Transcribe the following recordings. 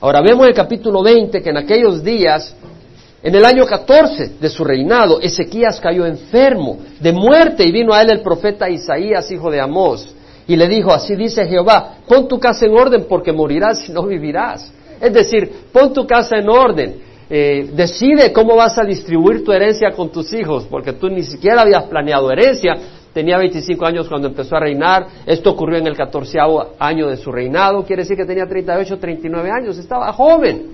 Ahora vemos en el capítulo 20 que en aquellos días, en el año 14 de su reinado, Ezequías cayó enfermo de muerte y vino a él el profeta Isaías, hijo de Amós, y le dijo, así dice Jehová, pon tu casa en orden porque morirás y no vivirás. Es decir, pon tu casa en orden. Eh, decide cómo vas a distribuir tu herencia con tus hijos, porque tú ni siquiera habías planeado herencia. Tenía 25 años cuando empezó a reinar. Esto ocurrió en el 14 año de su reinado. Quiere decir que tenía 38, 39 años. Estaba joven.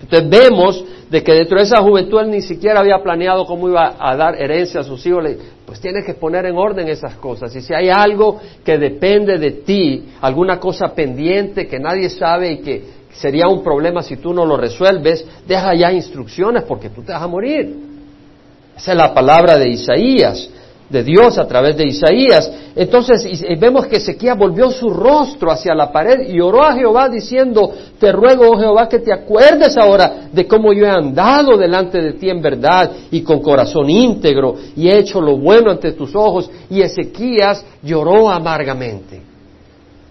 Entonces vemos de que dentro de esa juventud él ni siquiera había planeado cómo iba a dar herencia a sus hijos. Pues tienes que poner en orden esas cosas. Y si hay algo que depende de ti, alguna cosa pendiente que nadie sabe y que sería un problema si tú no lo resuelves, deja ya instrucciones porque tú te vas a morir. Esa es la palabra de Isaías, de Dios a través de Isaías. Entonces vemos que Ezequiel volvió su rostro hacia la pared y oró a Jehová diciendo, te ruego, oh Jehová, que te acuerdes ahora de cómo yo he andado delante de ti en verdad y con corazón íntegro y he hecho lo bueno ante tus ojos. Y Ezequías lloró amargamente.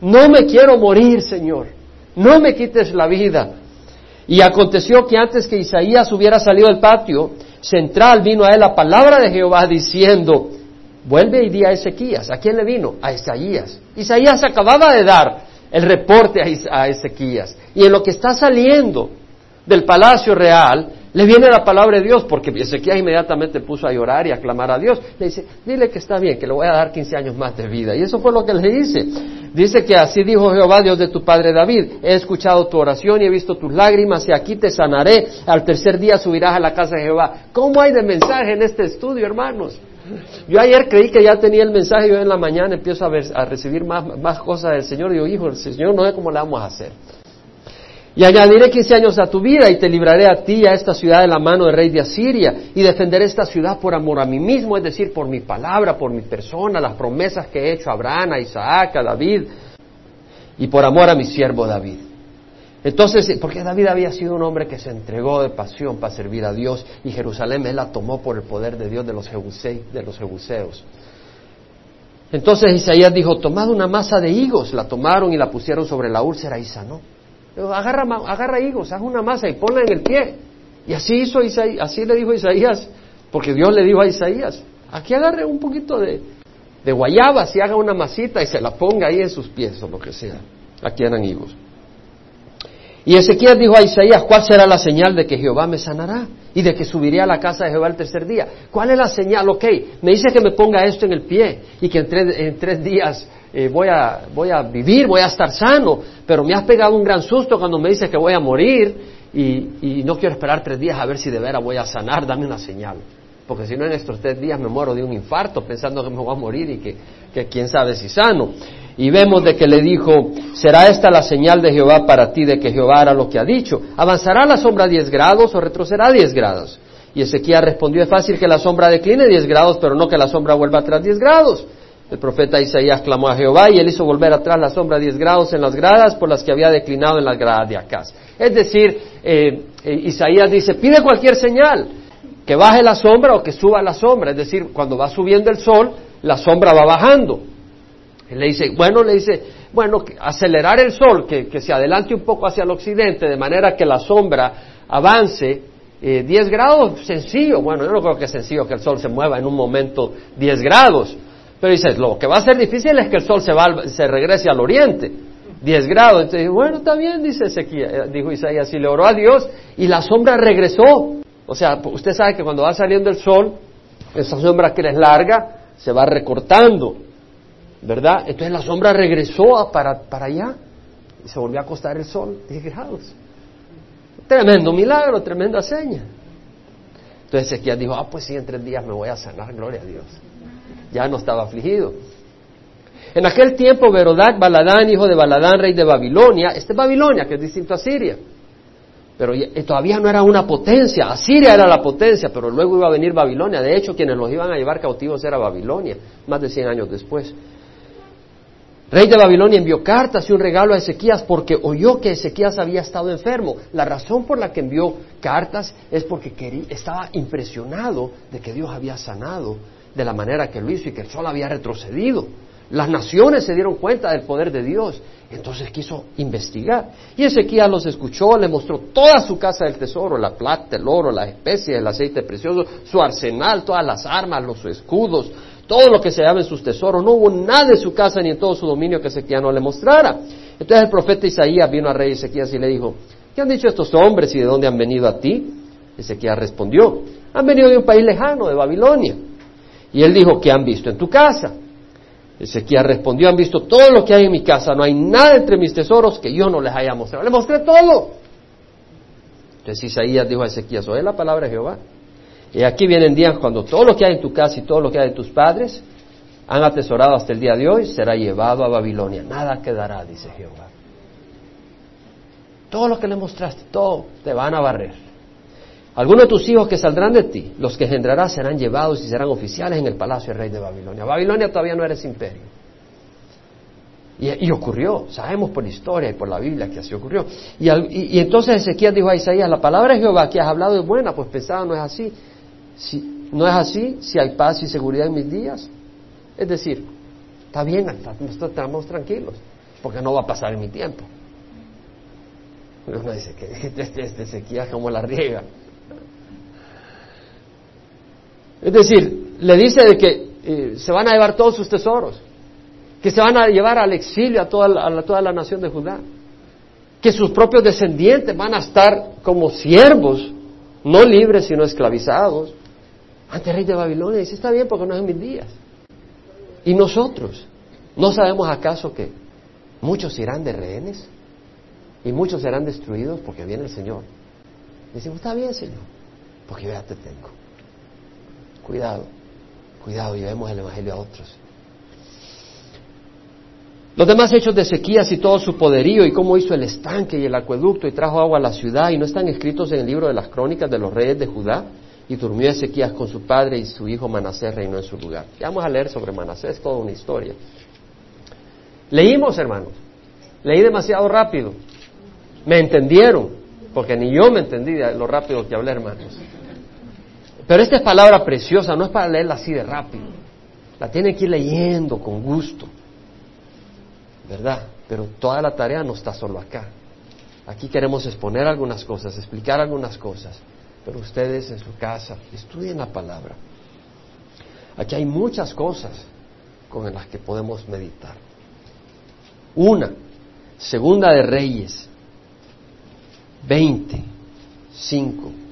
No me quiero morir, Señor no me quites la vida. Y aconteció que antes que Isaías hubiera salido del patio central, vino a él la palabra de Jehová diciendo, vuelve y di a Ezequías. ¿A quién le vino? A Isaías. Isaías acababa de dar el reporte a Ezequías. Y en lo que está saliendo del palacio real, le viene la palabra de Dios, porque Ezequiel inmediatamente puso a llorar y a clamar a Dios. Le dice, dile que está bien, que le voy a dar 15 años más de vida. Y eso fue lo que le dice. Dice que así dijo Jehová, Dios de tu padre David, he escuchado tu oración y he visto tus lágrimas y aquí te sanaré. Al tercer día subirás a la casa de Jehová. ¿Cómo hay de mensaje en este estudio, hermanos? Yo ayer creí que ya tenía el mensaje y hoy en la mañana empiezo a, ver, a recibir más, más cosas del Señor y digo, hijo, el Señor no sé cómo le vamos a hacer. Y añadiré quince años a tu vida y te libraré a ti y a esta ciudad de la mano del rey de Asiria y defenderé esta ciudad por amor a mí mismo, es decir, por mi palabra, por mi persona, las promesas que he hecho a Abraham, a Isaac, a David y por amor a mi siervo David. Entonces, porque David había sido un hombre que se entregó de pasión para servir a Dios y Jerusalén él la tomó por el poder de Dios de los, de los jebuseos. Entonces Isaías dijo, tomad una masa de higos, la tomaron y la pusieron sobre la úlcera y sanó. Agarra, agarra higos, haz una masa y ponla en el pie. Y así hizo así le dijo Isaías, porque Dios le dijo a Isaías, aquí agarre un poquito de, de guayabas y haga una masita y se la ponga ahí en sus pies o lo que sea. Aquí eran higos. Y Ezequiel dijo a Isaías, ¿cuál será la señal de que Jehová me sanará? Y de que subiré a la casa de Jehová el tercer día. ¿Cuál es la señal? Ok, me dice que me ponga esto en el pie y que en tres días eh, voy, a, voy a vivir, voy a estar sano, pero me has pegado un gran susto cuando me dices que voy a morir y, no quiero esperar tres días a ver si de veras voy a sanar, dame una señal. Porque si no en estos tres días me muero de un infarto pensando que me voy a morir y que, que quién sabe si sano. Y vemos de que le dijo, será esta la señal de Jehová para ti, de que Jehová hará lo que ha dicho. ¿Avanzará la sombra diez grados o retrocederá diez grados? Y Ezequiel respondió, es fácil que la sombra decline diez grados, pero no que la sombra vuelva atrás diez grados. El profeta Isaías clamó a Jehová y él hizo volver atrás la sombra diez grados en las gradas por las que había declinado en las gradas de Acaz. Es decir, eh, eh, Isaías dice, pide cualquier señal, que baje la sombra o que suba la sombra. Es decir, cuando va subiendo el sol, la sombra va bajando. Le dice, bueno, le dice, bueno, acelerar el sol, que, se adelante un poco hacia el occidente, de manera que la sombra avance eh, 10 grados, sencillo. Bueno, yo no creo que es sencillo que el sol se mueva en un momento 10 grados. Pero dices, lo que va a ser difícil es que el sol se, va, se regrese al oriente. 10 grados. Entonces, bueno, está bien, dice Ezequiel, eh, dijo Isaías, y le oró a Dios y la sombra regresó. O sea, usted sabe que cuando va saliendo el sol, esa sombra que es larga se va recortando, ¿verdad? Entonces la sombra regresó para, para allá y se volvió a acostar el sol, 10 grados. Tremendo milagro, tremenda seña. Entonces Ezequiel dijo, ah, pues sí, en tres días me voy a sanar, gloria a Dios ya no estaba afligido. En aquel tiempo, Verodac Baladán, hijo de Baladán, rey de Babilonia, este es Babilonia, que es distinto a Siria, pero eh, todavía no era una potencia, Asiria era la potencia, pero luego iba a venir Babilonia, de hecho quienes los iban a llevar cautivos era Babilonia, más de 100 años después. Rey de Babilonia envió cartas y un regalo a Ezequías porque oyó que Ezequías había estado enfermo. La razón por la que envió cartas es porque estaba impresionado de que Dios había sanado de la manera que lo hizo y que el sol había retrocedido. Las naciones se dieron cuenta del poder de Dios. Entonces quiso investigar. Y Ezequiel los escuchó, le mostró toda su casa del tesoro, la plata, el oro, las especies, el aceite precioso, su arsenal, todas las armas, los escudos, todo lo que se llama en sus tesoros. No hubo nada en su casa ni en todo su dominio que Ezequiel no le mostrara. Entonces el profeta Isaías vino al rey Ezequiel y le dijo, ¿qué han dicho estos hombres y de dónde han venido a ti? Ezequiel respondió, han venido de un país lejano, de Babilonia. Y él dijo, ¿qué han visto en tu casa? Ezequiel respondió, han visto todo lo que hay en mi casa, no hay nada entre mis tesoros que yo no les haya mostrado. Le mostré todo. Entonces Isaías dijo a Ezequiel, oye la palabra de Jehová. Y aquí vienen días cuando todo lo que hay en tu casa y todo lo que hay de tus padres han atesorado hasta el día de hoy, será llevado a Babilonia. Nada quedará, dice Jehová. Todo lo que le mostraste, todo te van a barrer. Algunos de tus hijos que saldrán de ti, los que engendrarás, serán llevados y serán oficiales en el palacio del rey de Babilonia. Babilonia todavía no eres imperio. Y, ocurrió, sabemos por la historia y por la Biblia que así ocurrió. Y, entonces Ezequiel dijo a Isaías, la palabra de Jehová que has hablado es buena, pues pensaba no es así. Si, no es así, si hay paz y seguridad en mis días. Es decir, está bien, estamos tranquilos, porque no va a pasar en mi tiempo. Uno dice que este, Ezequiel como la riega. Es decir, le dice de que eh, se van a llevar todos sus tesoros, que se van a llevar al exilio a toda, a toda la nación de Judá, que sus propios descendientes van a estar como siervos, no libres sino esclavizados, ante el rey de Babilonia. Dice, está bien porque no es en mis días. Y nosotros, ¿no sabemos acaso que muchos irán de rehenes y muchos serán destruidos porque viene el Señor? Decimos, está bien, Señor, porque ya te tengo. Cuidado, cuidado, llevemos el Evangelio a otros. Los demás hechos de Ezequías y todo su poderío y cómo hizo el estanque y el acueducto y trajo agua a la ciudad y no están escritos en el libro de las crónicas de los reyes de Judá. Y durmió Ezequías con su padre y su hijo Manasés reinó en su lugar. Ya vamos a leer sobre Manasés, toda una historia. Leímos, hermanos. Leí demasiado rápido. Me entendieron, porque ni yo me entendí lo rápido que hablé, hermanos. Pero esta es palabra preciosa, no es para leerla así de rápido. La tiene que ir leyendo con gusto. ¿Verdad? Pero toda la tarea no está solo acá. Aquí queremos exponer algunas cosas, explicar algunas cosas. Pero ustedes en su casa estudien la palabra. Aquí hay muchas cosas con las que podemos meditar. Una, segunda de Reyes, 25.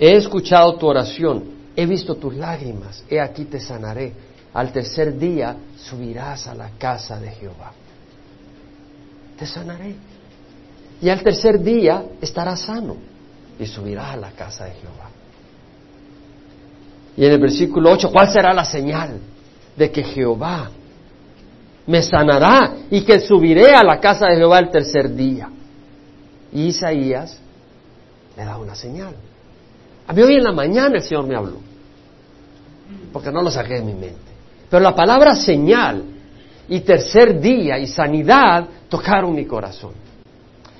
He escuchado tu oración, he visto tus lágrimas, he aquí te sanaré. Al tercer día subirás a la casa de Jehová. Te sanaré. Y al tercer día estarás sano y subirás a la casa de Jehová. Y en el versículo 8, ¿cuál será la señal de que Jehová me sanará y que subiré a la casa de Jehová el tercer día? Y Isaías le da una señal. A mí hoy en la mañana el Señor me habló, porque no lo saqué de mi mente. Pero la palabra señal y tercer día y sanidad tocaron mi corazón.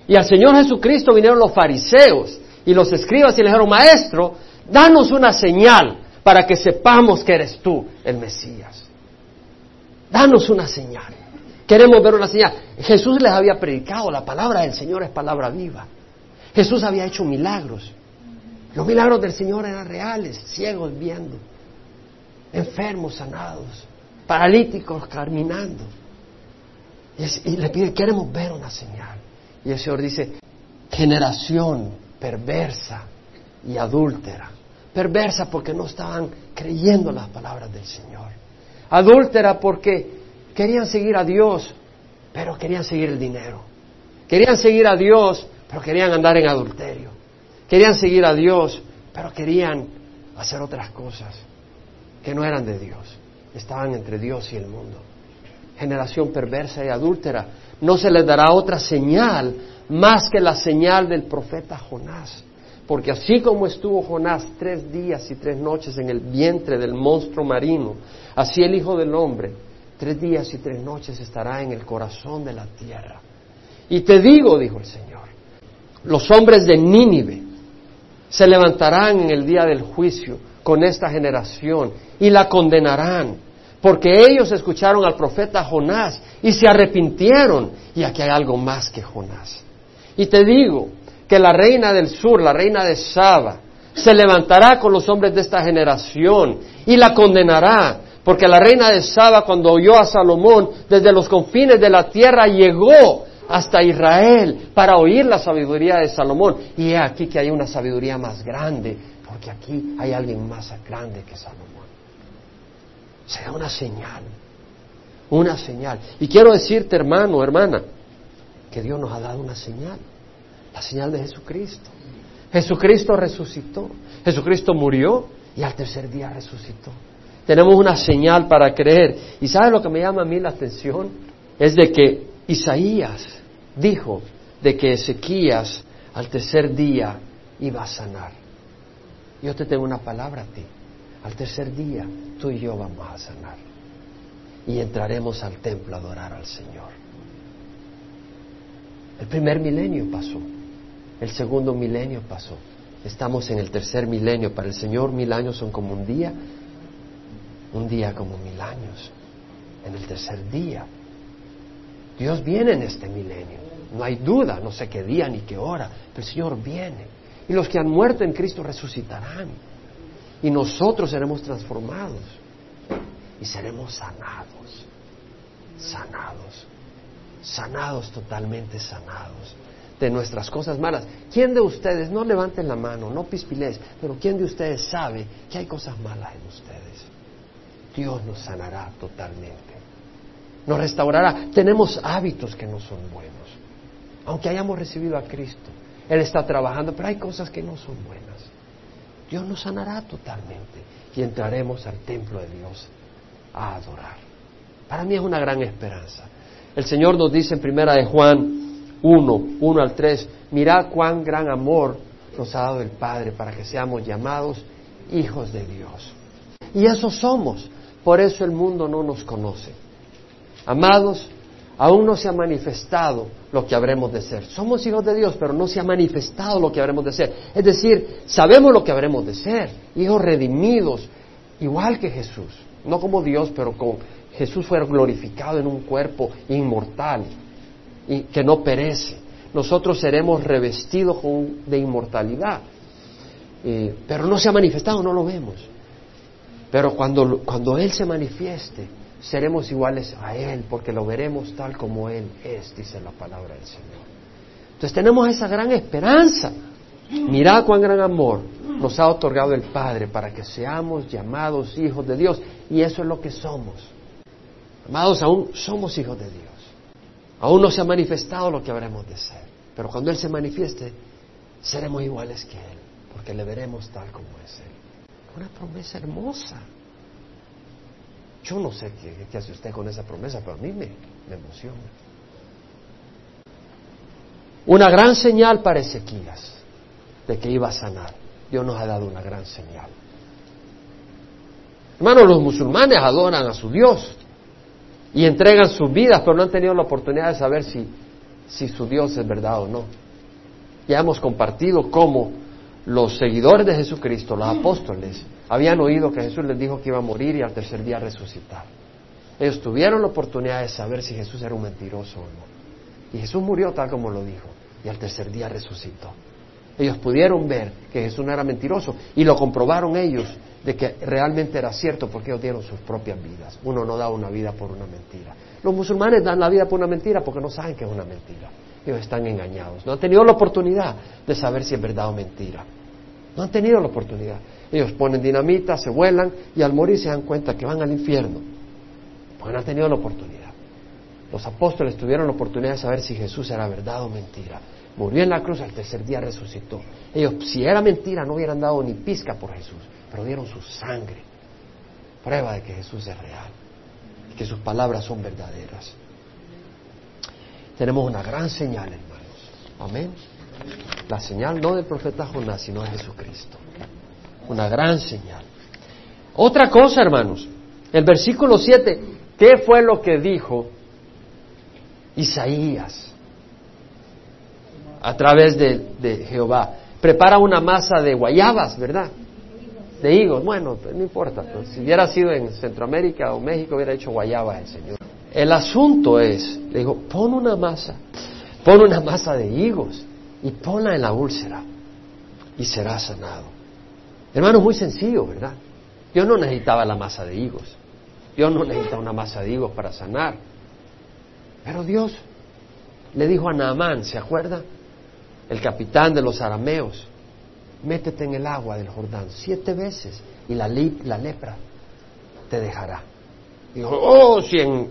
Y al Señor Jesucristo vinieron los fariseos y los escribas y le dijeron, maestro, danos una señal para que sepamos que eres tú el Mesías. Danos una señal. Queremos ver una señal. Jesús les había predicado, la palabra del Señor es palabra viva. Jesús había hecho milagros. Los milagros del Señor eran reales, ciegos viendo, enfermos sanados, paralíticos caminando. Y, le pide, queremos ver una señal. Y el Señor dice, generación perversa y adúltera. Perversa porque no estaban creyendo las palabras del Señor. Adúltera porque querían seguir a Dios, pero querían seguir el dinero. Querían seguir a Dios, pero querían andar en adulterio. Querían seguir a Dios, pero querían hacer otras cosas que no eran de Dios. Estaban entre Dios y el mundo. Generación perversa y adúltera. No se les dará otra señal más que la señal del profeta Jonás. Porque así como estuvo Jonás tres días y tres noches en el vientre del monstruo marino, así el Hijo del Hombre tres días y tres noches estará en el corazón de la tierra. Y te digo, dijo el Señor, los hombres de Nínive se levantarán en el día del juicio con esta generación y la condenarán, porque ellos escucharon al profeta Jonás y se arrepintieron. Y aquí hay algo más que Jonás. Y te digo que la reina del sur, la reina de Saba, se levantará con los hombres de esta generación y la condenará, porque la reina de Saba cuando oyó a Salomón desde los confines de la tierra llegó hasta Israel para oír la sabiduría de Salomón. Y he aquí que hay una sabiduría más grande, porque aquí hay alguien más grande que Salomón. Sea una señal, una señal. Y quiero decirte, hermano, hermana, que Dios nos ha dado una señal, la señal de Jesucristo. Jesucristo resucitó, Jesucristo murió y al tercer día resucitó. Tenemos una señal para creer. ¿Y sabe lo que me llama a mí la atención? Es de que Isaías dijo de que Ezequías al tercer día iba a sanar. Yo te tengo una palabra a ti. Al tercer día tú y yo vamos a sanar. Y entraremos al templo a adorar al Señor. El primer milenio pasó. El segundo milenio pasó. Estamos en el tercer milenio. Para el Señor mil años son como un día. Un día como mil años. En el tercer día Dios viene en este milenio. No hay duda, no sé qué día ni qué hora, pero el Señor viene. Y los que han muerto en Cristo resucitarán. Y nosotros seremos transformados. Y seremos sanados. Sanados. Sanados, totalmente sanados de nuestras cosas malas. ¿Quién de ustedes, no levanten la mano, no pispiles, pero quién de ustedes sabe que hay cosas malas en ustedes? Dios nos sanará totalmente nos restaurará. Tenemos hábitos que no son buenos. Aunque hayamos recibido a Cristo, Él está trabajando, pero hay cosas que no son buenas. Dios nos sanará totalmente y entraremos al templo de Dios a adorar. Para mí es una gran esperanza. El Señor nos dice en primera de Juan 1, 1 al 3, mirad cuán gran amor nos ha dado el Padre para que seamos llamados hijos de Dios. Y eso somos. Por eso el mundo no nos conoce. Amados, aún no se ha manifestado lo que habremos de ser. Somos hijos de Dios, pero no se ha manifestado lo que habremos de ser. Es decir, sabemos lo que habremos de ser, hijos redimidos, igual que Jesús. No como Dios, pero con Jesús fue glorificado en un cuerpo inmortal y que no perece. Nosotros seremos revestidos de inmortalidad. Eh, pero no se ha manifestado, no lo vemos. Pero cuando, cuando Él se manifieste, seremos iguales a Él, porque lo veremos tal como Él es, dice la palabra del Señor. Entonces tenemos esa gran esperanza. Mirad cuán gran amor nos ha otorgado el Padre para que seamos llamados hijos de Dios. Y eso es lo que somos. Amados, aún somos hijos de Dios. Aún no se ha manifestado lo que habremos de ser. Pero cuando Él se manifieste, seremos iguales que Él, porque le veremos tal como es Él. Una promesa hermosa. Yo no sé qué, hace usted con esa promesa, pero a mí me, emociona. Una gran señal para Ezequías de que iba a sanar. Dios nos ha dado una gran señal. Hermanos, los musulmanes adoran a su Dios y entregan sus vidas, pero no han tenido la oportunidad de saber si, si su Dios es verdad o no. Ya hemos compartido cómo los seguidores de Jesucristo, los apóstoles, habían oído que Jesús les dijo que iba a morir y al tercer día resucitar. Ellos tuvieron la oportunidad de saber si Jesús era un mentiroso o no. Y Jesús murió tal como lo dijo y al tercer día resucitó. Ellos pudieron ver que Jesús no era mentiroso y lo comprobaron ellos de que realmente era cierto porque ellos dieron sus propias vidas. Uno no da una vida por una mentira. Los musulmanes dan la vida por una mentira porque no saben que es una mentira. Ellos están engañados. No han tenido la oportunidad de saber si es verdad o mentira. No han tenido la oportunidad. Ellos ponen dinamita, se vuelan y al morir se dan cuenta que van al infierno. Porque no han tenido la oportunidad. Los apóstoles tuvieron la oportunidad de saber si Jesús era verdad o mentira. Murió en la cruz, al tercer día resucitó. Ellos, si era mentira, no hubieran dado ni pizca por Jesús, pero dieron su sangre. Prueba de que Jesús es real y que sus palabras son verdaderas. Tenemos una gran señal, hermanos. Amén. La señal no del profeta Jonás, sino de Jesucristo. Una gran señal. Otra cosa, hermanos. El versículo 7, ¿qué fue lo que dijo Isaías a través de, Jehová? Prepara una masa de guayabas, ¿verdad? de higos. Bueno, pues, no importa. Pues, si hubiera sido en Centroamérica o México, hubiera hecho guayaba el Señor. El asunto es, le dijo, pon una masa, pon una masa de higos y ponla en la úlcera y será sanado. Hermano, es muy sencillo, ¿verdad? Yo no necesitaba la masa de higos. Yo no necesitaba una masa de higos para sanar. Pero Dios le dijo a Naamán, ¿se acuerda? El capitán de los arameos, métete en el agua del Jordán siete veces y la, la lepra te dejará. Dijo, oh, si en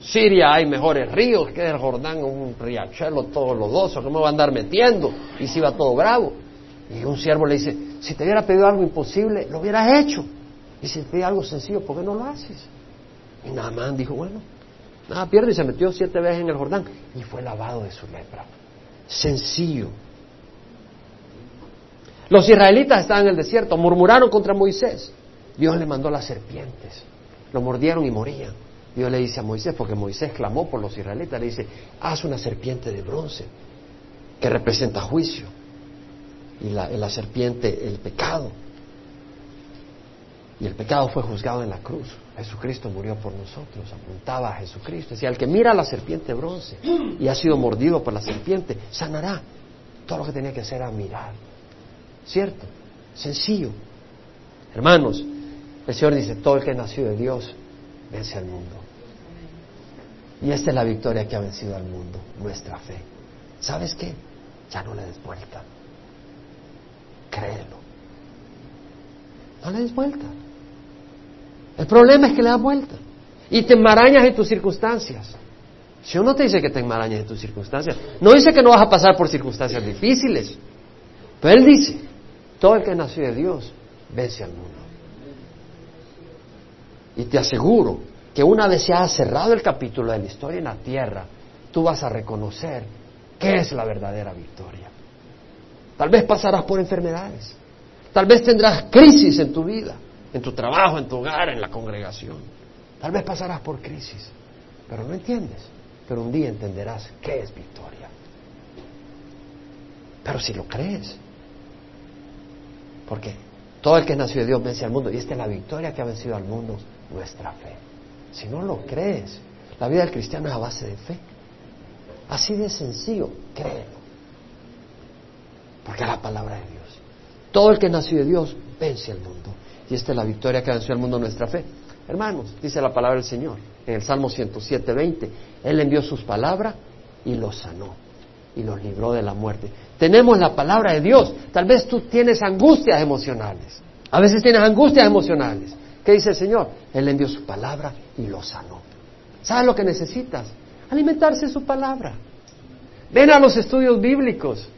Siria hay mejores ríos que el Jordán, un riachuelo todo lodoso, ¿cómo va a andar metiendo? Y si va todo bravo. Y un siervo le dice, si te hubiera pedido algo imposible, lo hubieras hecho. Y si te pide algo sencillo, ¿por qué no lo haces? Y Naamán dijo, bueno, nada pierde y se metió siete veces en el Jordán y fue lavado de su lepra. Sencillo. Los israelitas estaban en el desierto, murmuraron contra Moisés. Dios le mandó las serpientes, lo mordieron y morían. Dios le dice a Moisés, porque Moisés clamó por los israelitas, le dice, haz una serpiente de bronce que representa juicio. Y la, serpiente, el pecado. Y el pecado fue juzgado en la cruz. Jesucristo murió por nosotros, apuntaba a Jesucristo. Decía, el que mira a la serpiente bronce y ha sido mordido por la serpiente, sanará. Todo lo que tenía que hacer era mirar. ¿Cierto? Sencillo. Hermanos, el Señor dice, todo el que nació de Dios vence al mundo. Y esta es la victoria que ha vencido al mundo, nuestra fe. ¿Sabes qué? Ya no le des vuelta. Créelo. No le des vuelta. El problema es que le das vuelta. Y te enmarañas en tus circunstancias. Si uno te dice que te enmarañas en tus circunstancias, no dice que no vas a pasar por circunstancias difíciles. Pero Él dice, todo el que nació de Dios vence al mundo. Y te aseguro que una vez se ha cerrado el capítulo de la historia en la tierra, tú vas a reconocer qué es la verdadera victoria. Tal vez pasarás por enfermedades. Tal vez tendrás crisis en tu vida, en tu trabajo, en tu hogar, en la congregación. Tal vez pasarás por crisis, pero no entiendes. Pero un día entenderás qué es victoria. Pero si lo crees, porque todo el que nació de Dios vence al mundo y esta es la victoria que ha vencido al mundo, nuestra fe. Si no lo crees, la vida del cristiano es a base de fe. Así de sencillo, créelo. Porque es la palabra de Dios. Todo el que nació de Dios vence al mundo. Y esta es la victoria que venció al mundo nuestra fe. Hermanos, dice la palabra del Señor en el Salmo 107, 20. Él envió sus palabras y los sanó y los libró de la muerte. Tenemos la palabra de Dios. Tal vez tú tienes angustias emocionales. A veces tienes angustias emocionales. ¿Qué dice el Señor? Él envió su palabra y lo sanó. ¿Sabes lo que necesitas? Alimentarse de su palabra. Ven a los estudios bíblicos.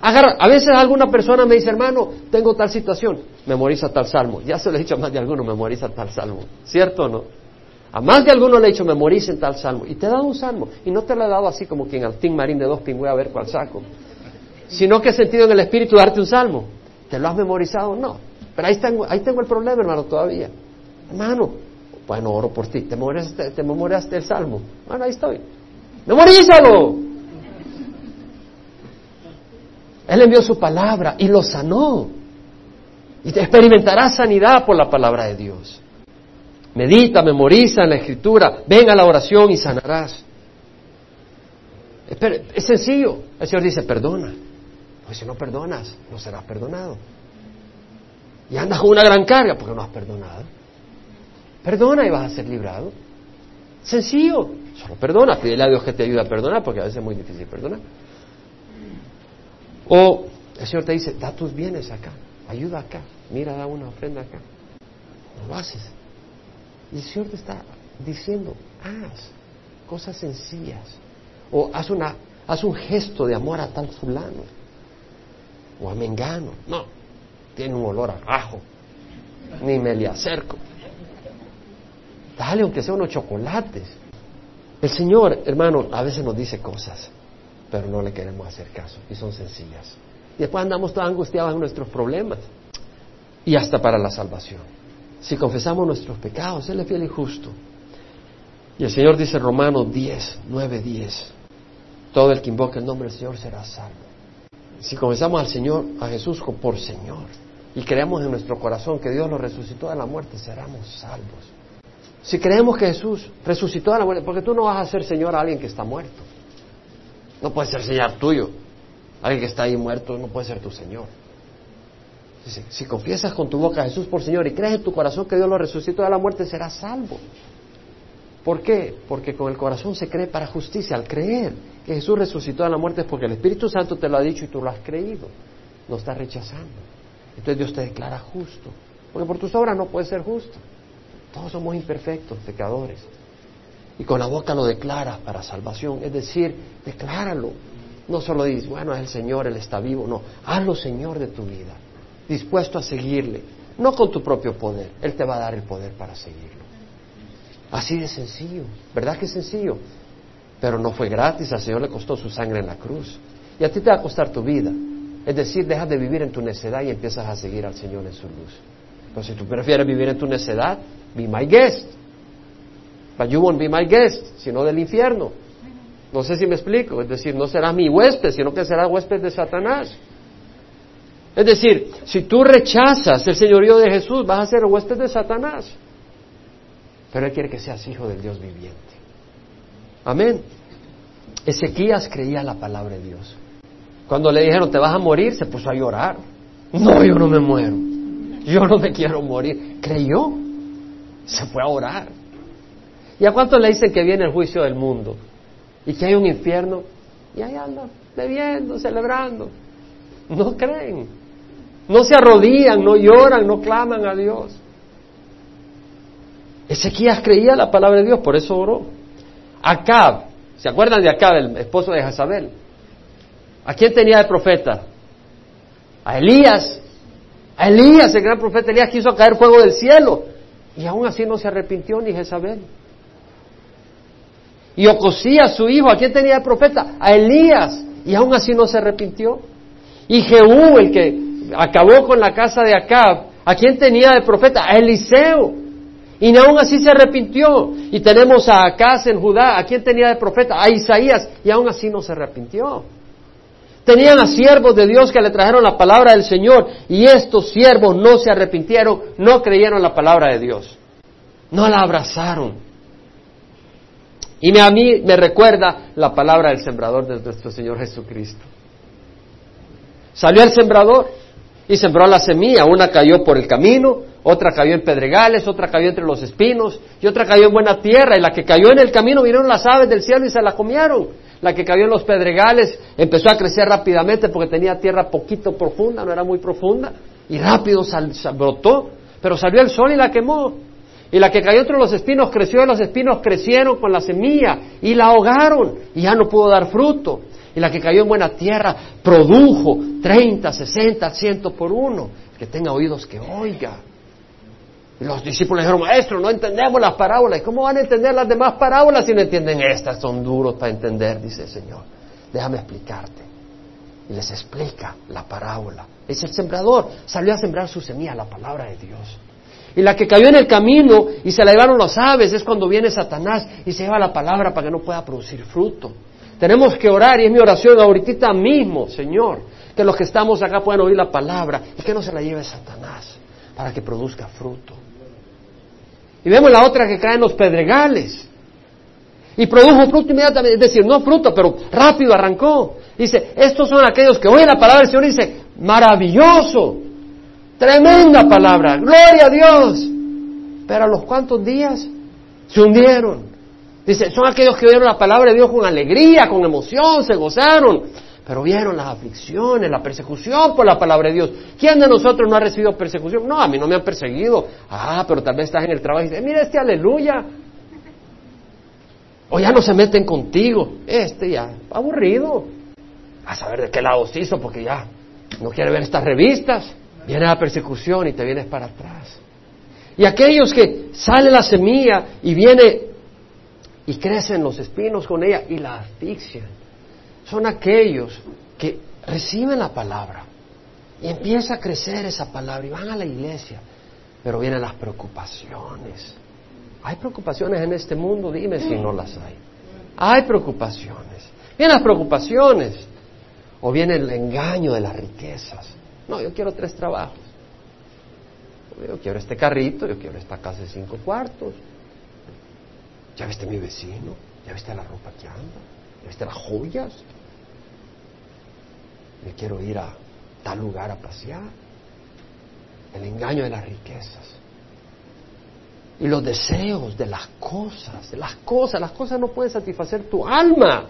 A veces alguna persona me dice, hermano, tengo tal situación, memoriza tal salmo. Ya se lo he dicho a más de alguno, memoriza tal salmo. ¿Cierto o no? A más de alguno le he dicho, memoricen tal salmo. Y te he dado un salmo. Y no te lo he dado así como quien al Tim Marín de dos pingües a ver cuál saco. Sino que he sentido en el espíritu darte un salmo. ¿Te lo has memorizado? No. Pero ahí tengo, ahí tengo el problema, hermano, todavía. Hermano, bueno, oro por ti. ¿Te memoraste, te memoraste el salmo? Bueno, ahí estoy. ¡Memorízalo! Él envió su palabra y lo sanó. Y te experimentarás sanidad por la palabra de Dios. Medita, memoriza en la escritura, ven a la oración y sanarás. Es sencillo. El Señor dice, perdona. Pues si no perdonas, no serás perdonado. Y andas con una gran carga porque no has perdonado. Perdona y vas a ser librado. Sencillo. Solo perdona. Pídele a Dios que te ayude a perdonar porque a veces es muy difícil perdonar. O el Señor te dice, da tus bienes acá, ayuda acá, mira, da una ofrenda acá. No lo haces. Y el Señor te está diciendo, haz cosas sencillas. O haz, una, haz un gesto de amor a tal fulano. O a Mengano. No, tiene un olor a ajo. Ni me le acerco. Dale, aunque sea unos chocolates. El Señor, hermano, a veces nos dice cosas pero no le queremos hacer caso y son sencillas. Y después andamos todos angustiados en nuestros problemas y hasta para la salvación. Si confesamos nuestros pecados, Él es fiel y justo. Y el Señor dice Romanos 10, 9, 10, todo el que invoque el nombre del Señor será salvo. Si confesamos al Señor, a Jesús por Señor, y creemos en nuestro corazón que Dios lo resucitó de la muerte, seremos salvos. Si creemos que Jesús resucitó de la muerte, porque tú no vas a ser Señor a alguien que está muerto. No puede ser Señor tuyo. Alguien que está ahí muerto no puede ser tu Señor. Si, confiesas con tu boca a Jesús por Señor y crees en tu corazón que Dios lo resucitó de la muerte, serás salvo. ¿Por qué? Porque con el corazón se cree para justicia. Al creer que Jesús resucitó de la muerte es porque el Espíritu Santo te lo ha dicho y tú lo has creído. No estás rechazando. Entonces Dios te declara justo. Porque por tus obras no puedes ser justo. Todos somos imperfectos, pecadores. Y con la boca lo declaras para salvación. Es decir, decláralo. No solo dices, bueno, es el Señor, Él está vivo. No, hazlo Señor de tu vida. Dispuesto a seguirle. No con tu propio poder. Él te va a dar el poder para seguirlo. Así de sencillo. ¿Verdad que es sencillo? Pero no fue gratis. Al Señor le costó su sangre en la cruz. Y a ti te va a costar tu vida. Es decir, dejas de vivir en tu necedad y empiezas a seguir al Señor en su luz. Pero si tú prefieres vivir en tu necedad, be my guest. But you won't be my guest, sino del infierno. No sé si me explico. Es decir, no serás mi huésped, sino que serás huésped de Satanás. Es decir, si tú rechazas el señorío de Jesús, vas a ser huésped de Satanás. Pero Él quiere que seas hijo del Dios viviente. Amén. Ezequías creía la palabra de Dios. Cuando le dijeron, te vas a morir, se puso a llorar. No, yo no me muero. Yo no me quiero morir. Creyó. Se fue a orar. ¿Y a cuántos le dicen que viene el juicio del mundo? Y que hay un infierno. Y ahí andan, bebiendo, celebrando. No creen. No se arrodillan, no lloran, no claman a Dios. Ezequías creía la palabra de Dios, por eso oró. Acab, ¿se acuerdan de Acab, el esposo de Jezabel? ¿A quién tenía de profeta? A Elías. A Elías, el gran profeta Elías, quiso caer fuego del cielo. Y aún así no se arrepintió ni Jezabel. Y Ocosía, su hijo, ¿a quién tenía de profeta? A Elías. Y aún así no se arrepintió. Y Jehú, el que acabó con la casa de Acab, ¿a quién tenía de profeta? A Eliseo. Y aún así se arrepintió. Y tenemos a Acaz en Judá. ¿A quién tenía de profeta? A Isaías. Y aún así no se arrepintió. Tenían a siervos de Dios que le trajeron la palabra del Señor. Y estos siervos no se arrepintieron, no creyeron la palabra de Dios. No la abrazaron. Y a mí me recuerda la palabra del sembrador de nuestro Señor Jesucristo. Salió el sembrador y sembró la semilla. Una cayó por el camino, otra cayó en pedregales, otra cayó entre los espinos y otra cayó en buena tierra. Y la que cayó en el camino vinieron las aves del cielo y se la comieron. La que cayó en los pedregales empezó a crecer rápidamente porque tenía tierra poquito profunda, no era muy profunda, y rápido brotó. Pero salió el sol y la quemó. Y la que cayó entre los espinos creció y los espinos crecieron con la semilla y la ahogaron y ya no pudo dar fruto. Y la que cayó en buena tierra produjo 30, 60, 100 por uno. que tenga oídos que oiga. Y los discípulos dijeron, maestro, no entendemos las parábolas. ¿Y cómo van a entender las demás parábolas si no entienden estas? Son duros para entender, dice el Señor. Déjame explicarte. Y les explica la parábola. Es el sembrador. Salió a sembrar su semilla, la palabra de Dios. Y la que cayó en el camino y se la llevaron los aves es cuando viene Satanás y se lleva la palabra para que no pueda producir fruto. Tenemos que orar y es mi oración ahorita mismo, Señor, que los que estamos acá puedan oír la palabra y que no se la lleve Satanás para que produzca fruto. Y vemos la otra que cae en los pedregales. Y produjo fruto inmediatamente, es decir, no fruto, pero rápido arrancó. Dice, estos son aquellos que oyen la palabra del Señor y dice, maravilloso, tremenda palabra, gloria a Dios. Pero a los cuantos días se hundieron. Dice, son aquellos que oyeron la palabra de Dios con alegría, con emoción, se gozaron pero vieron las aflicciones, la persecución por la palabra de Dios. ¿Quién de nosotros no ha recibido persecución? No, a mí no me han perseguido. Ah, pero tal vez estás en el trabajo y dices, mira este aleluya. O ya no se meten contigo. Este ya, aburrido. A saber de qué lado se hizo, porque ya no quiere ver estas revistas. Viene la persecución y te vienes para atrás. Y aquellos que sale la semilla y viene y crecen los espinos con ella y la asfixian son aquellos que reciben la palabra y empieza a crecer esa palabra y van a la iglesia, pero vienen las preocupaciones. ¿Hay preocupaciones en este mundo? Dime si no las hay. Hay preocupaciones. Vienen las preocupaciones o viene el engaño de las riquezas. No, yo quiero tres trabajos. Yo quiero este carrito, yo quiero esta casa de cinco cuartos. ¿Ya viste mi vecino? ¿Ya viste la ropa que anda? ¿Ya viste las joyas? Me quiero ir a tal lugar a pasear. El engaño de las riquezas. Y los deseos de las cosas, las cosas, las cosas no pueden satisfacer tu alma.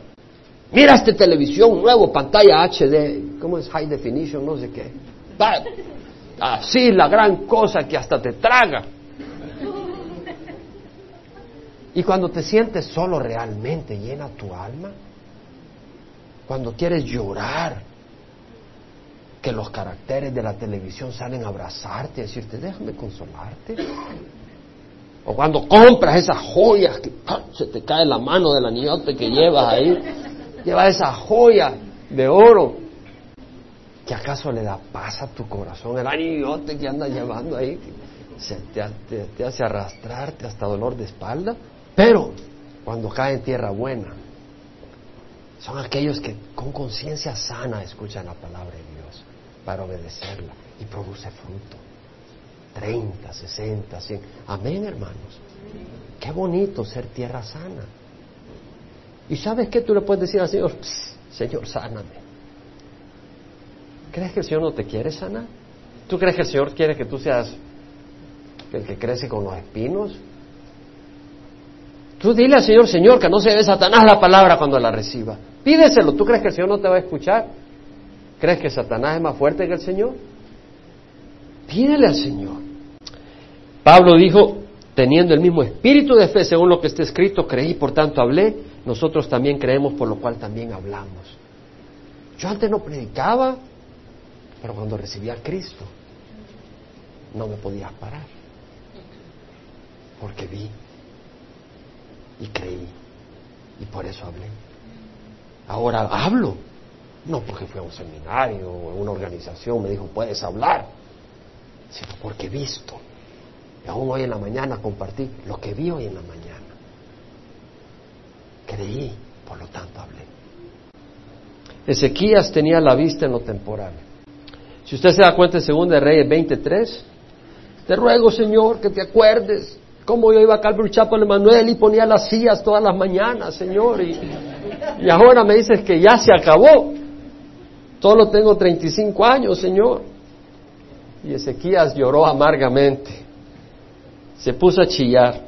Mira esta televisión nuevo, pantalla HD, ¿cómo es high definition? No sé qué. Así la gran cosa que hasta te traga. Y cuando te sientes solo realmente llena tu alma, cuando quieres llorar, que los caracteres de la televisión salen a abrazarte y decirte, déjame consolarte. O cuando compras esas joyas que se te cae la mano del anillote que llevas ahí, llevas esa joya de oro. ¿Que acaso le da paz a tu corazón el anillote que andas llevando ahí? Se te, te hace arrastrarte hasta dolor de espalda. Pero cuando cae en tierra buena, son aquellos que con conciencia sana escuchan la palabra de Dios para obedecerla y produce fruto. 30, 60, 100. Amén, hermanos. Qué bonito ser tierra sana. ¿Y sabes qué tú le puedes decir al Señor? Señor, sáname. ¿Crees que el Señor no te quiere sanar? ¿Tú crees que el Señor quiere que tú seas el que crece con los espinos? Tú dile al Señor, Señor, que no se dé Satanás la palabra cuando la reciba. Pídeselo. ¿Tú crees que el Señor no te va a escuchar? ¿Crees que Satanás es más fuerte que el Señor? Pídele al Señor. Pablo dijo, teniendo el mismo espíritu de fe, según lo que está escrito, creí, por tanto hablé, nosotros también creemos, por lo cual también hablamos. Yo antes no predicaba, pero cuando recibí a Cristo, no me podía parar, porque vi y creí. Y por eso hablé. Ahora hablo. No porque fui a un seminario o a una organización, me dijo, puedes hablar. Sino porque he visto. Y aún hoy en la mañana compartí lo que vi hoy en la mañana. Creí, por lo tanto hablé. Ezequías tenía la vista en lo temporal. Si usted se da cuenta en 2 de Reyes 23, te ruego, Señor, que te acuerdes cómo yo iba a Calvary Chapel Emanuel y ponía las sillas todas las mañanas, Señor, y, y ahora me dices que ya se acabó. Solo tengo 35 años, Señor. Y Ezequías lloró amargamente. Se puso a chillar.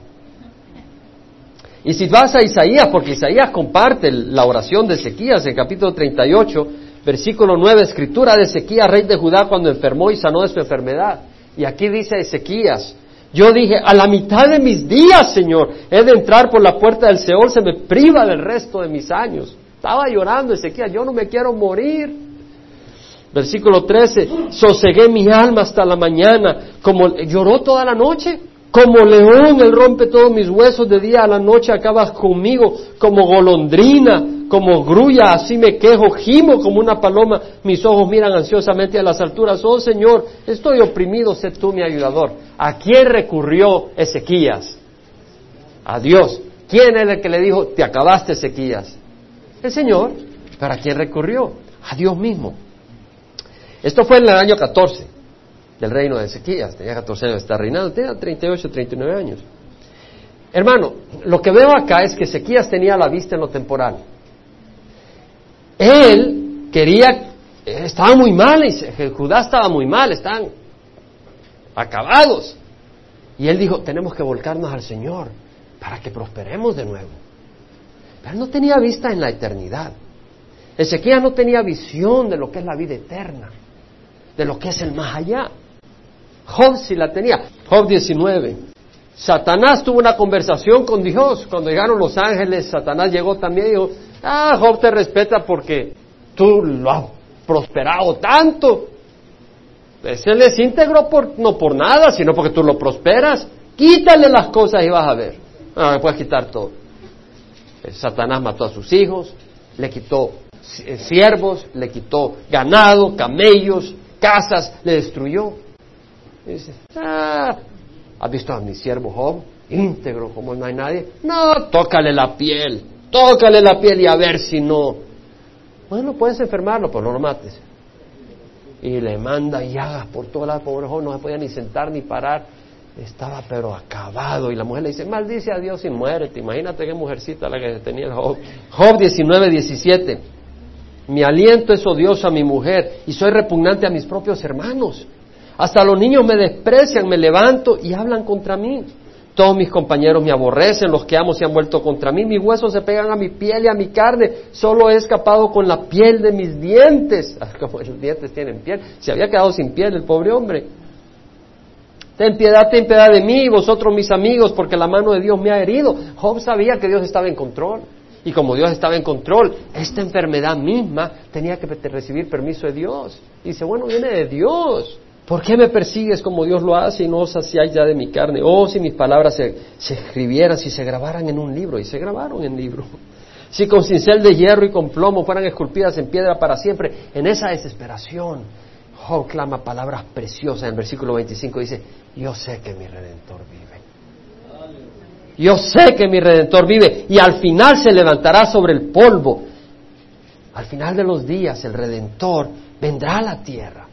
Y si vas a Isaías, porque Isaías comparte la oración de Ezequías en capítulo 38, versículo 9, escritura de Ezequías, rey de Judá, cuando enfermó y sanó de su enfermedad. Y aquí dice Ezequías, yo dije, a la mitad de mis días, Señor, he de entrar por la puerta del Seol, se me priva del resto de mis años. Estaba llorando Ezequiel, yo no me quiero morir. Versículo 13, sosegué mi alma hasta la mañana, como lloró toda la noche. Como león, él rompe todos mis huesos de día a la noche, acabas conmigo como golondrina, como grulla, así me quejo, gimo como una paloma, mis ojos miran ansiosamente a las alturas. Oh Señor, estoy oprimido, sé tú mi ayudador. ¿A quién recurrió Ezequías? A Dios. ¿Quién es el que le dijo, te acabaste Ezequías? El Señor. ¿Para quién recurrió? A Dios mismo. Esto fue en el año 14 del reino de Ezequías. Tenía 14 años estar reinando, tenía 38, 39 años. Hermano, lo que veo acá es que Ezequías tenía la vista en lo temporal. Él quería, estaba muy mal, y Judá estaba muy mal, están acabados. Y él dijo, tenemos que volcarnos al Señor para que prosperemos de nuevo. Pero no tenía vista en la eternidad. Ezequías no tenía visión de lo que es la vida eterna, de lo que es el más allá. Job sí la tenía. Job 19. Satanás tuvo una conversación con Dios. Cuando llegaron los ángeles, Satanás llegó también y dijo, ah, Job te respeta porque tú lo has prosperado tanto. Ese les íntegro por, no por nada, sino porque tú lo prosperas. Quítale las cosas y vas a ver. Me puedes quitar todo. Eh, Satanás mató a sus hijos, le quitó eh, siervos, le quitó ganado, camellos, casas, le destruyó. Dice, ah, ¿has visto a mi siervo Job? Íntegro, como no hay nadie. No, tócale la piel, tócale la piel y a ver si no. Bueno, puedes enfermarlo, pero no lo mates. y le manda llagas por toda la pobre joven no se podía ni sentar ni parar, estaba pero acabado y la mujer le dice, maldice a Dios y muérete, imagínate qué mujercita la que tenía el Job. Job 19, 17, mi aliento es odioso a mi mujer y soy repugnante a mis propios hermanos. Hasta los niños me desprecian, me levanto y hablan contra mí. Todos mis compañeros me aborrecen, los que amo se han vuelto contra mí, mis huesos se pegan a mi piel y a mi carne, solo he escapado con la piel de mis dientes. Como los dientes tienen piel, se había quedado sin piel el pobre hombre. Ten piedad, ten piedad de mí, vosotros mis amigos, porque la mano de Dios me ha herido. Job sabía que Dios estaba en control. Y como Dios estaba en control, esta enfermedad misma tenía que recibir permiso de Dios. Y dice, bueno, viene de Dios. ¿Por qué me persigues como Dios lo hace y no os hacíais ya de mi carne? Oh, si mis palabras se, escribieran, si se grabaran en un libro, y se grabaron en libro. Si con cincel de hierro y con plomo fueran esculpidas en piedra para siempre, en esa desesperación, Job clama palabras preciosas. En el versículo 25 dice, yo sé que mi redentor vive. Yo sé que mi redentor vive y al final se levantará sobre el polvo. Al final de los días el redentor vendrá a la tierra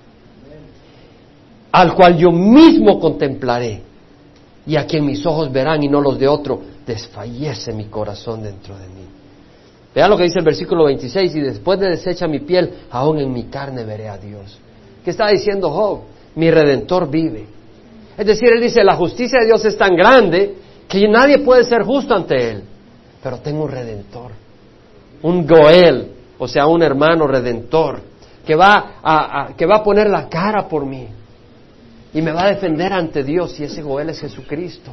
al cual yo mismo contemplaré y a quien mis ojos verán y no los de otro, desfallece mi corazón dentro de mí. Vean lo que dice el versículo 26, y después de deshecha mi piel, aún en mi carne veré a Dios. ¿Qué está diciendo Job? Mi redentor vive. Es decir, él dice, la justicia de Dios es tan grande que nadie puede ser justo ante él, pero tengo un redentor, un Goel, o sea, un hermano redentor, que va a, que va a poner la cara por mí, y me va a defender ante Dios y ese Goel es Jesucristo,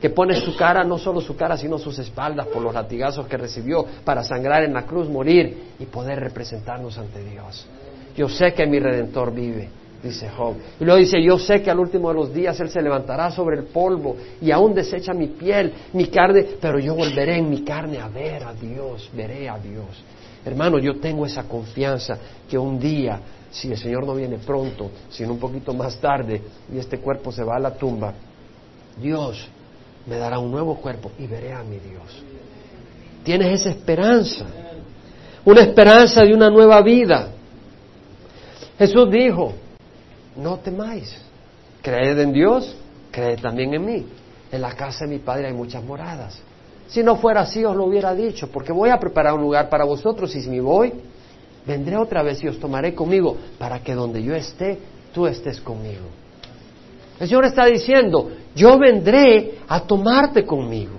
que pone su cara, no solo su cara, sino sus espaldas por los latigazos que recibió para sangrar en la cruz, morir y poder representarnos ante Dios. Yo sé que mi redentor vive, dice Job. Y luego dice, yo sé que al último de los días Él se levantará sobre el polvo y aún desecha mi piel, mi carne, pero yo volveré en mi carne a ver a Dios, veré a Dios. Hermano, yo tengo esa confianza que un día si el Señor no viene pronto, sino un poquito más tarde, y este cuerpo se va a la tumba, Dios me dará un nuevo cuerpo y veré a mi Dios. Tienes esa esperanza, una esperanza de una nueva vida. Jesús dijo, no temáis, creed en Dios, creed también en mí. En la casa de mi Padre hay muchas moradas. Si no fuera así, os lo hubiera dicho, porque voy a preparar un lugar para vosotros y si me voy, vendré otra vez y os tomaré conmigo para que donde yo esté, tú estés conmigo. El Señor está diciendo, yo vendré a tomarte conmigo.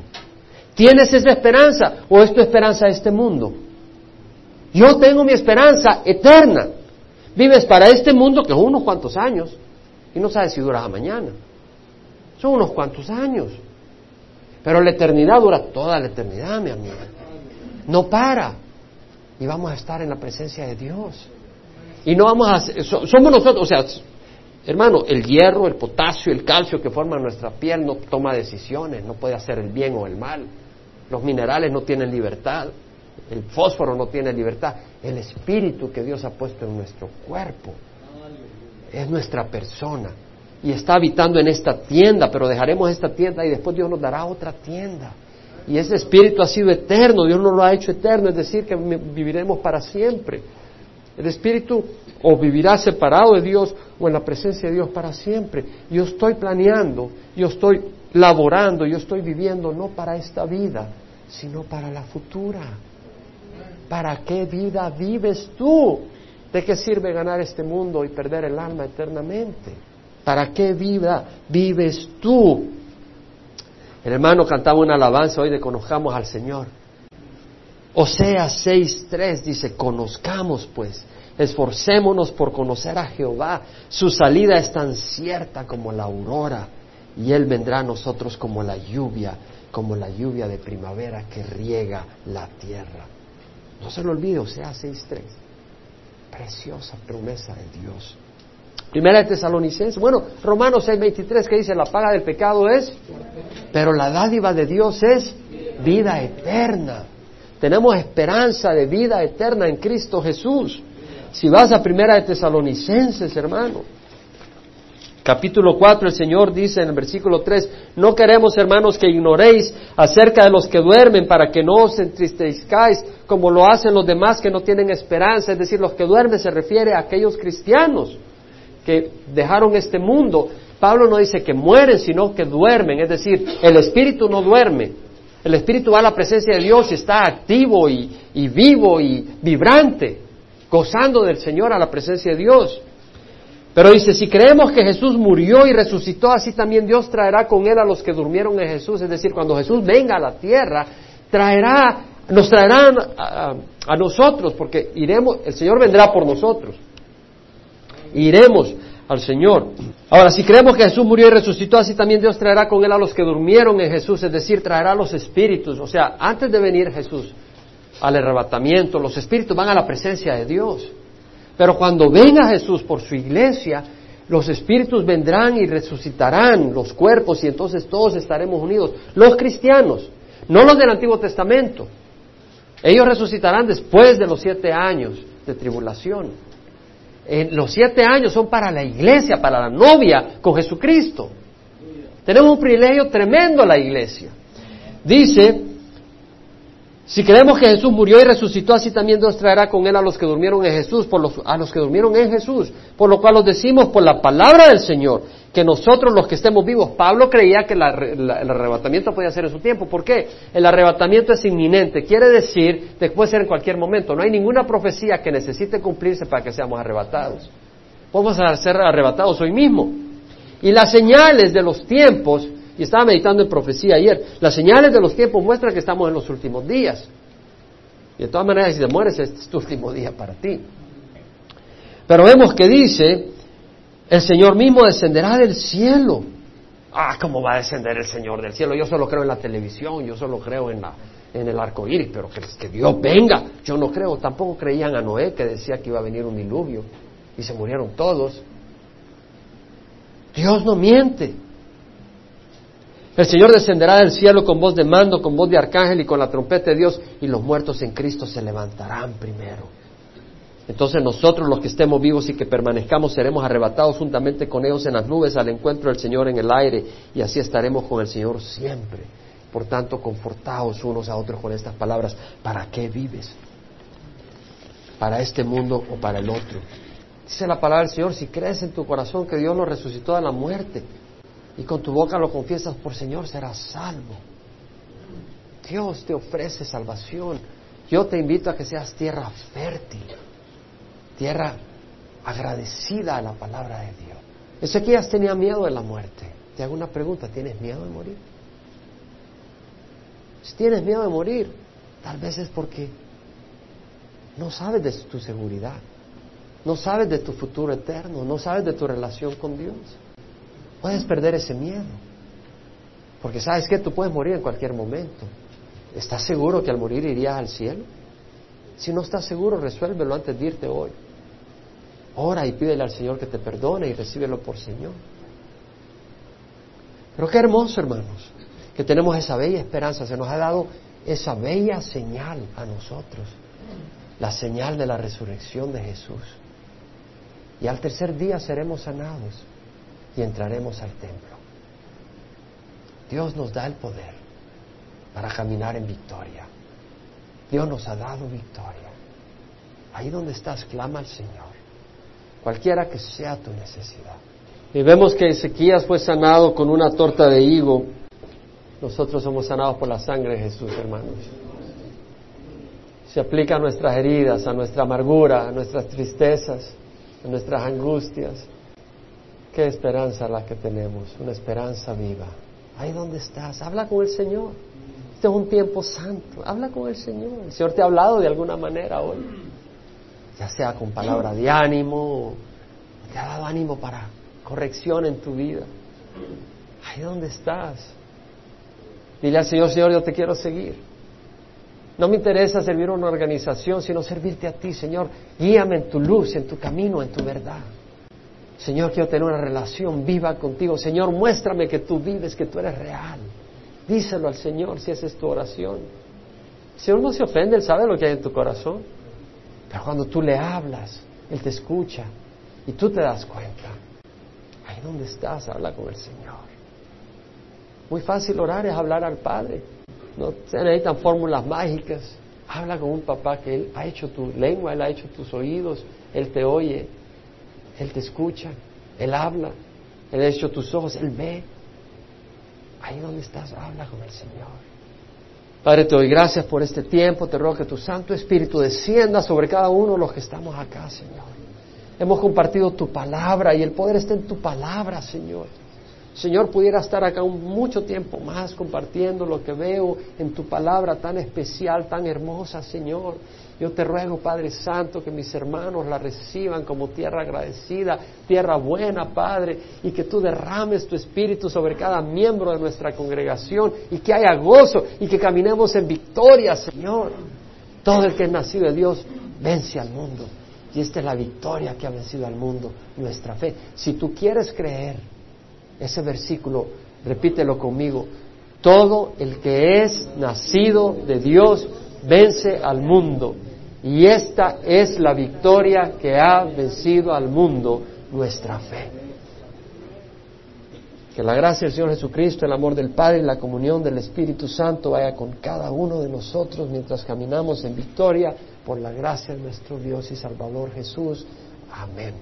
¿Tienes esa esperanza o es tu esperanza este mundo? Yo tengo mi esperanza eterna. Vives para este mundo que son unos cuantos años y no sabes si dura mañana. Son unos cuantos años. Pero la eternidad dura toda la eternidad, mi amigo. No para y vamos a estar en la presencia de Dios. Y no vamos a, somos nosotros, o sea, hermano, el hierro, el potasio, el calcio que forman nuestra piel no toma decisiones, no puede hacer el bien o el mal. Los minerales no tienen libertad, el fósforo no tiene libertad. El espíritu que Dios ha puesto en nuestro cuerpo es nuestra persona y está habitando en esta tienda, pero dejaremos esta tienda y después Dios nos dará otra tienda. Y ese espíritu ha sido eterno, Dios no lo ha hecho eterno, es decir, que viviremos para siempre. El espíritu o vivirá separado de Dios o en la presencia de Dios para siempre. Yo estoy planeando, yo estoy laborando, yo estoy viviendo no para esta vida, sino para la futura. ¿Para qué vida vives tú? ¿De qué sirve ganar este mundo y perder el alma eternamente? ¿Para qué vida vives tú? El hermano cantaba una alabanza hoy de conozcamos al Señor. Osea 6.3 dice, conozcamos pues, esforcémonos por conocer a Jehová. Su salida es tan cierta como la aurora y Él vendrá a nosotros como la lluvia, como la lluvia de primavera que riega la tierra. No se lo olvide, Osea 6.3. Preciosa promesa de Dios. Primera de Tesalonicenses. Bueno, Romanos 6:23 que dice, la paga del pecado es, pero la dádiva de Dios es vida eterna. Tenemos esperanza de vida eterna en Cristo Jesús. Si vas a Primera de Tesalonicenses, hermano, capítulo 4, el Señor dice en el versículo 3, no queremos, hermanos, que ignoréis acerca de los que duermen para que no os entristezcáis como lo hacen los demás que no tienen esperanza. Es decir, los que duermen se refiere a aquellos cristianos que dejaron este mundo, Pablo no dice que mueren, sino que duermen. Es decir, el espíritu no duerme. El espíritu va a la presencia de Dios y está activo y, vivo y vibrante, gozando del Señor a la presencia de Dios. Pero dice, si creemos que Jesús murió y resucitó, así también Dios traerá con él a los que durmieron en Jesús. Es decir, cuando Jesús venga a la tierra, traerá, nos traerán a nosotros, porque iremos, el Señor vendrá por nosotros. Iremos al Señor. Ahora, si creemos que Jesús murió y resucitó, así también Dios traerá con él a los que durmieron en Jesús, es decir, traerá a los espíritus. O sea, antes de venir Jesús al arrebatamiento, los espíritus van a la presencia de Dios. Pero cuando venga Jesús por su iglesia, los espíritus vendrán y resucitarán los cuerpos y entonces todos estaremos unidos. Los cristianos, no los del Antiguo Testamento. Ellos resucitarán después de los siete años de tribulación. Los siete años son para la iglesia, para la novia con Jesucristo. Tenemos un privilegio tremendo la iglesia. Dice si creemos que Jesús murió y resucitó, así también Dios traerá con él a los que durmieron en Jesús, por los, a los que durmieron en Jesús, por lo cual os decimos por la palabra del Señor, que nosotros los que estemos vivos, Pablo creía que el arrebatamiento podía ser en su tiempo. ¿Por qué? El arrebatamiento es inminente, quiere decir puede ser en cualquier momento. No hay ninguna profecía que necesite cumplirse para que seamos arrebatados. Podemos ser arrebatados hoy mismo. Y las señales de los tiempos y estaba meditando en profecía ayer. Las señales de los tiempos muestran que estamos en los últimos días. Y de todas maneras, si te mueres, este es tu último día para ti. Pero vemos que dice, el Señor mismo descenderá del cielo. Ah, ¿cómo va a descender el Señor del cielo? Yo solo creo en la televisión, yo solo creo en, la, en el arco iris, pero que, que Dios venga. Yo no creo, tampoco creían a Noé que decía que iba a venir un diluvio y se murieron todos. Dios no miente. El Señor descenderá del cielo con voz de mando, con voz de arcángel y con la trompeta de Dios, y los muertos en Cristo se levantarán primero. Entonces nosotros los que estemos vivos y que permanezcamos seremos arrebatados juntamente con ellos en las nubes al encuentro del Señor en el aire, y así estaremos con el Señor siempre. Por tanto, confortaos unos a otros con estas palabras. ¿Para qué vives? ¿Para este mundo o para el otro? Dice la palabra del Señor, si crees en tu corazón que Dios lo resucitó de la muerte, y con tu boca lo confiesas por Señor, serás salvo. Dios te ofrece salvación. Yo te invito a que seas tierra fértil, tierra agradecida a la palabra de Dios. Ezequías tenía miedo de la muerte. Te hago una pregunta, ¿tienes miedo de morir? Si tienes miedo de morir, tal vez es porque no sabes de tu seguridad, no sabes de tu futuro eterno, no sabes de tu relación con Dios. Puedes perder ese miedo. Porque sabes que tú puedes morir en cualquier momento. ¿Estás seguro que al morir irías al cielo? Si no estás seguro, resuélvelo antes de irte hoy. Ora y pídele al Señor que te perdone y recíbelo por Señor. Pero qué hermoso, hermanos, que tenemos esa bella esperanza. Se nos ha dado esa bella señal a nosotros. La señal de la resurrección de Jesús. Y al tercer día seremos sanados y entraremos al templo. Dios nos da el poder para caminar en victoria. Dios nos ha dado victoria. Ahí donde estás, clama al Señor, cualquiera que sea tu necesidad. Y vemos que Ezequías fue sanado con una torta de higo. Nosotros somos sanados por la sangre de Jesús, hermanos. Se aplica a nuestras heridas, a nuestra amargura, a nuestras tristezas, a nuestras angustias. Qué esperanza la que tenemos, una esperanza viva. Ahí donde estás, habla con el Señor. Este es un tiempo santo, habla con el Señor. El Señor te ha hablado de alguna manera hoy, ya sea con palabra de ánimo, te ha dado ánimo para corrección en tu vida. Ahí donde estás. Dile al Señor, Señor, yo te quiero seguir. No me interesa servir a una organización, sino servirte a ti, Señor. Guíame en tu luz, en tu camino, en tu verdad. Señor, quiero tener una relación viva contigo. Señor, muéstrame que tú vives, que tú eres real. Díselo al Señor si esa es tu oración. El Señor no se ofende, Él sabe lo que hay en tu corazón. Pero cuando tú le hablas, Él te escucha y tú te das cuenta. Ahí donde estás, habla con el Señor. Muy fácil orar es hablar al Padre. No se necesitan fórmulas mágicas. Habla con un papá que Él ha hecho tu lengua, Él ha hecho tus oídos, Él te oye. Él te escucha. Él habla, Él ha hecho tus ojos, Él ve. Ahí donde estás, habla con el Señor. Padre, te doy gracias por este tiempo, te ruego que tu Santo Espíritu descienda sobre cada uno de los que estamos acá, Señor. Hemos compartido tu palabra y el poder está en tu palabra, Señor. Señor, pudiera estar acá mucho tiempo más compartiendo lo que veo en tu palabra tan especial, tan hermosa, Señor. Yo te ruego, Padre Santo, que mis hermanos la reciban como tierra agradecida, tierra buena, Padre, y que tú derrames tu espíritu sobre cada miembro de nuestra congregación y que haya gozo y que caminemos en victoria, Señor. Todo el que es nacido de Dios vence al mundo. Y esta es la victoria que ha vencido al mundo, nuestra fe. Si tú quieres creer, ese versículo, repítelo conmigo, todo el que es nacido de Dios vence al mundo. Y esta es la victoria que ha vencido al mundo, nuestra fe. Que la gracia del Señor Jesucristo, el amor del Padre y la comunión del Espíritu Santo vaya con cada uno de nosotros mientras caminamos en victoria por la gracia de nuestro Dios y Salvador Jesús. Amén.